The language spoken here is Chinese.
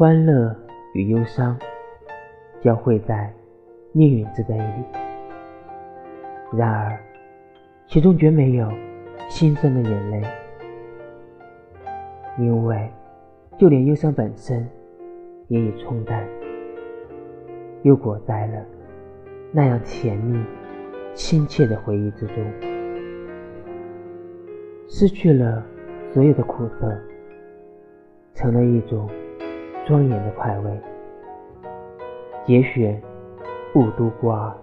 欢乐与忧伤交汇在命运之杯里，然而其中绝没有心酸的眼泪，因为就连忧伤本身也已冲淡，又裹在了那样甜蜜亲切的回忆之中，失去了所有的苦涩，成了一种。庄严的快慰，节选雾都瓜。